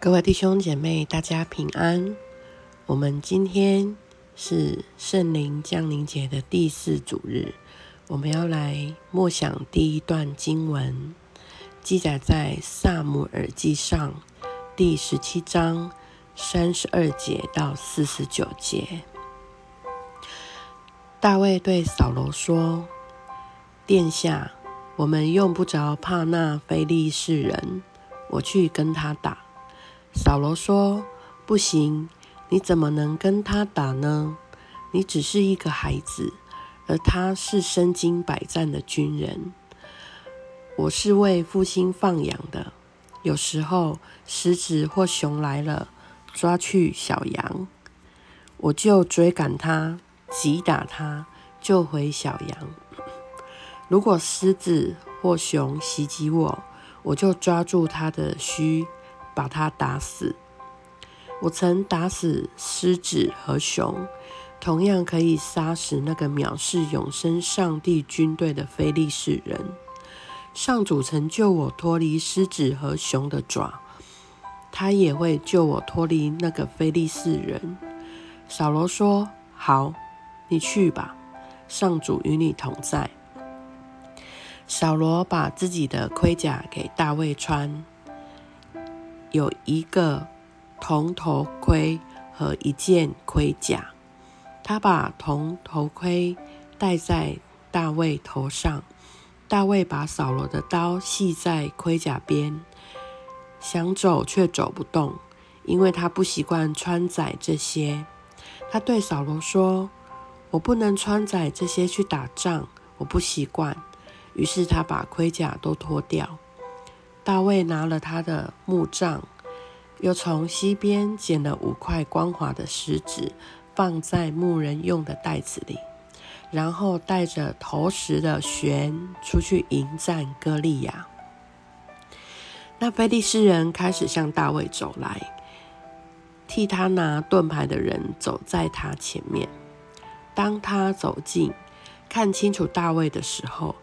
各位弟兄姐妹，大家平安。我们今天是圣灵降临节的第四主日，我们要来默想第一段经文，记载在萨姆耳记上第十七章三十二节到四十九节。大卫对扫罗说：“殿下，我们用不着怕那非利士人，我去跟他打。”扫罗说：“不行，你怎么能跟他打呢？你只是一个孩子，而他是身经百战的军人。我是为父亲放羊的，有时候狮子或熊来了，抓去小羊，我就追赶他，击打他，救回小羊。如果狮子或熊袭击我，我就抓住他的须。”把他打死。我曾打死狮子和熊，同样可以杀死那个藐视永生上帝军队的非利士人。上主曾救我脱离狮子和熊的爪，他也会救我脱离那个非利士人。扫罗说：“好，你去吧，上主与你同在。”扫罗把自己的盔甲给大卫穿。有一个铜头盔和一件盔甲，他把铜头盔戴在大卫头上。大卫把扫罗的刀系在盔甲边，想走却走不动，因为他不习惯穿载这些。他对扫罗说：“我不能穿载这些去打仗，我不习惯。”于是他把盔甲都脱掉。大卫拿了他的木杖，又从西边捡了五块光滑的石子，放在牧人用的袋子里，然后带着投石的弦出去迎战歌利亚。那菲利斯人开始向大卫走来，替他拿盾牌的人走在他前面。当他走近，看清楚大卫的时候，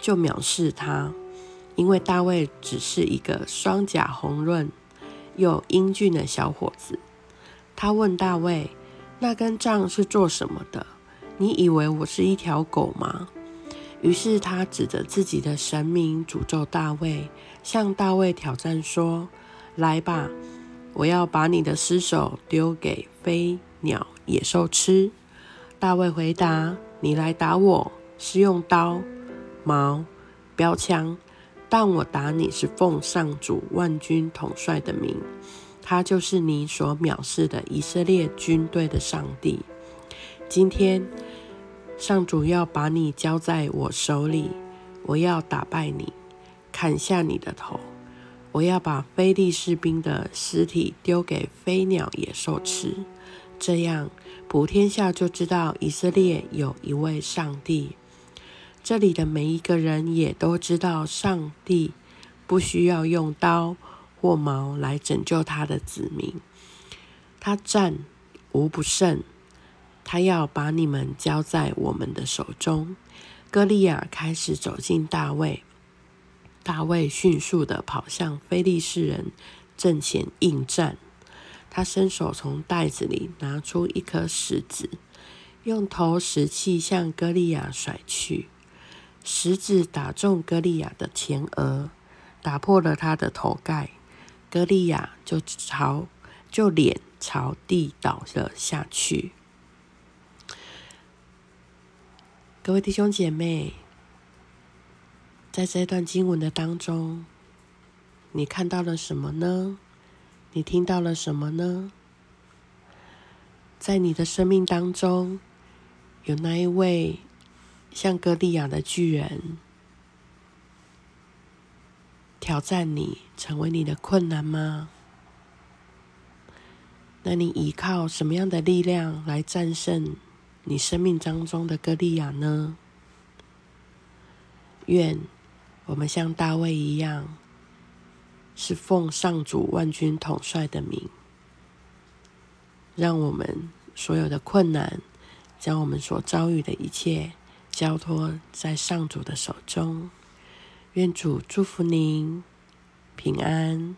就藐视他。因为大卫只是一个双甲红润又英俊的小伙子，他问大卫：“那根杖是做什么的？你以为我是一条狗吗？”于是他指着自己的神明诅咒大卫，向大卫挑战说：“来吧，我要把你的尸首丢给飞鸟、野兽吃。”大卫回答：“你来打我是用刀、矛、标枪。”但我打你是奉上主万军统帅的名，他就是你所藐视的以色列军队的上帝。今天上主要把你交在我手里，我要打败你，砍下你的头。我要把非利士兵的尸体丢给飞鸟野兽吃，这样普天下就知道以色列有一位上帝。这里的每一个人也都知道，上帝不需要用刀或矛来拯救他的子民。他战无不胜，他要把你们交在我们的手中。歌利亚开始走进大卫，大卫迅速的跑向非利士人阵前应战。他伸手从袋子里拿出一颗石子，用头石器向歌利亚甩去。石子打中歌利亚的前额，打破了他的头盖，歌利亚就朝就脸朝地倒了下去。各位弟兄姐妹，在这段经文的当中，你看到了什么呢？你听到了什么呢？在你的生命当中，有那一位？像歌利亚的巨人挑战你，成为你的困难吗？那你依靠什么样的力量来战胜你生命当中的歌利亚呢？愿我们像大卫一样，是奉上主万军统帅的名，让我们所有的困难，将我们所遭遇的一切。交托在上主的手中，愿主祝福您平安。